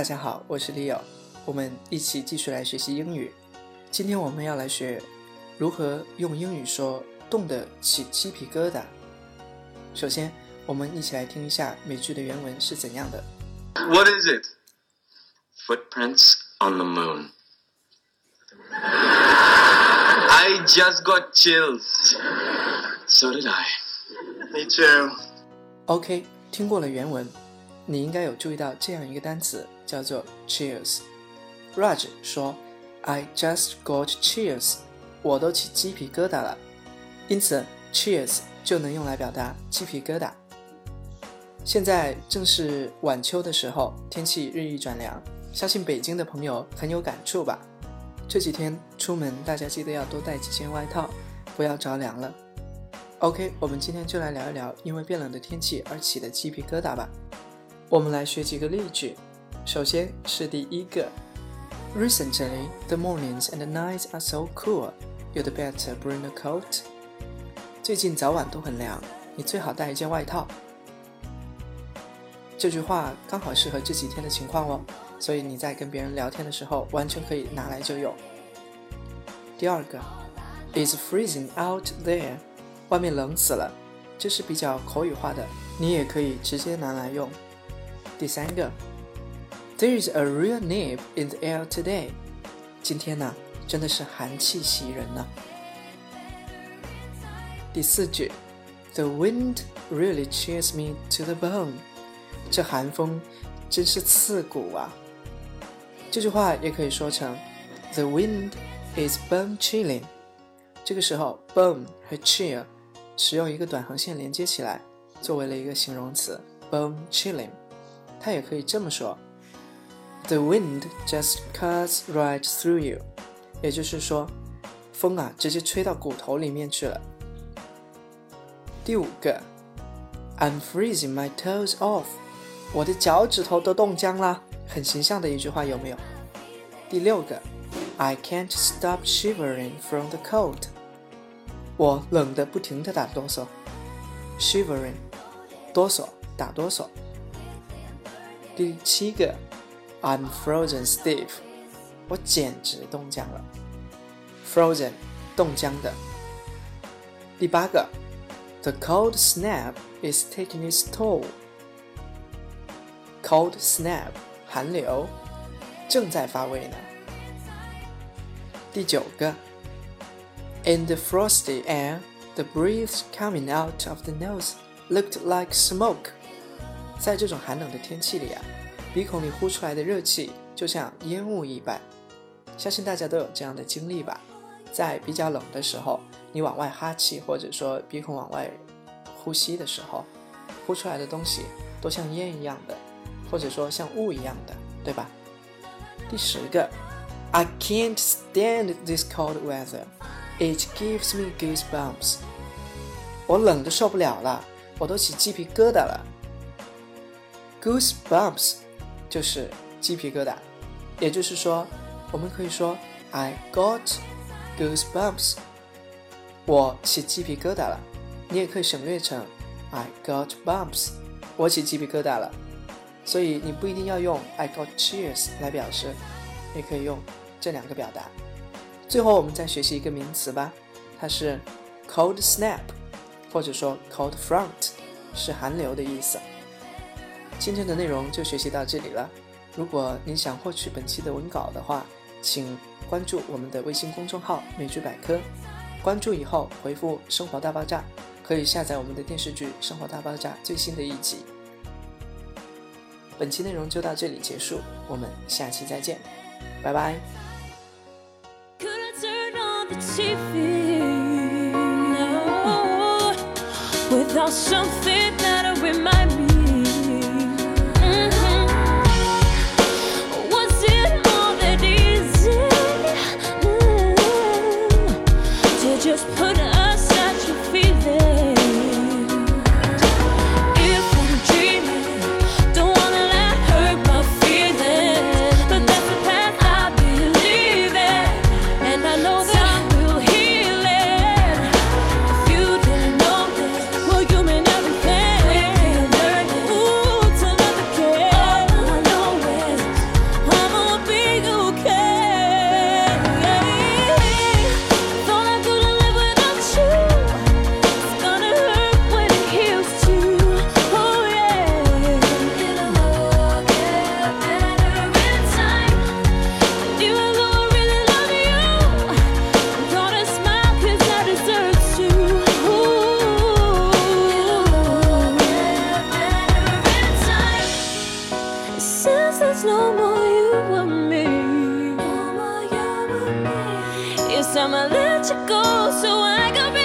大家好，我是 Leo，我们一起继续来学习英语。今天我们要来学如何用英语说“冻得起鸡皮疙瘩”。首先，我们一起来听一下美剧的原文是怎样的。What is it? Footprints on the moon. I just got chills. So did I. Me too. OK，听过了原文，你应该有注意到这样一个单词叫做 "cheers"。Raj 说：“I just got cheers，我都起鸡皮疙瘩了。”因此，cheers 就能用来表达鸡皮疙瘩。现在正是晚秋的时候，天气日益转凉，相信北京的朋友很有感触吧？这几天出门，大家记得要多带几件外套，不要着凉了。OK，我们今天就来聊一聊因为变冷的天气而起的鸡皮疙瘩吧。我们来学几个例句。首先是第一个，Recently the mornings and nights are so cool, you'd better bring a coat。最近早晚都很凉，你最好带一件外套。这句话刚好适合这几天的情况哦，所以你在跟别人聊天的时候，完全可以拿来就用。第二个，It's freezing out there。外面冷死了，这是比较口语化的，你也可以直接拿来用。第三个，There is a real nip in the air today。今天呢，真的是寒气袭人呢。第四句，The wind really chills me to the bone。这寒风真是刺骨啊。这句话也可以说成，The wind is bone chilling。这个时候，bone 和 chill 使用一个短横线连接起来，作为了一个形容词，bone chilling。 它也可以这么说：The wind just cuts right through you。也就是说，风啊，直接吹到骨头里面去了。第五个，I'm freezing my toes off。我的脚趾头都冻僵了，很形象的一句话，有没有？第六个，I can't stop shivering from the cold。我冷得不停地打哆嗦，shivering，哆嗦，打哆嗦。第七个，I'm frozen stiff，我简直冻僵了，frozen，冻僵的。第八个，The cold snap is taking its toll。cold snap，寒流，正在发威呢。第九个。In the frosty air, the breath coming out of the nose looked like smoke. 在这种寒冷的天气里啊，鼻孔里呼出来的热气就像烟雾一般。相信大家都有这样的经历吧？在比较冷的时候，你往外哈气，或者说鼻孔往外呼吸的时候，呼出来的东西都像烟一样的，或者说像雾一样的，对吧？第十个，I can't stand this cold weather. It gives me goosebumps。我冷的受不了了，我都起鸡皮疙瘩了。Goosebumps 就是鸡皮疙瘩，也就是说，我们可以说 I got goosebumps，我起鸡皮疙瘩了。你也可以省略成 I got bumps，我起鸡皮疙瘩了。所以你不一定要用 I got chills 来表示，也可以用这两个表达。最后，我们再学习一个名词吧，它是 cold snap，或者说 cold front，是寒流的意思。今天的内容就学习到这里了。如果您想获取本期的文稿的话，请关注我们的微信公众号“美剧百科”。关注以后回复“生活大爆炸”，可以下载我们的电视剧《生活大爆炸》最新的一集。本期内容就到这里结束，我们下期再见，拜拜。Without something I'ma let you go so I can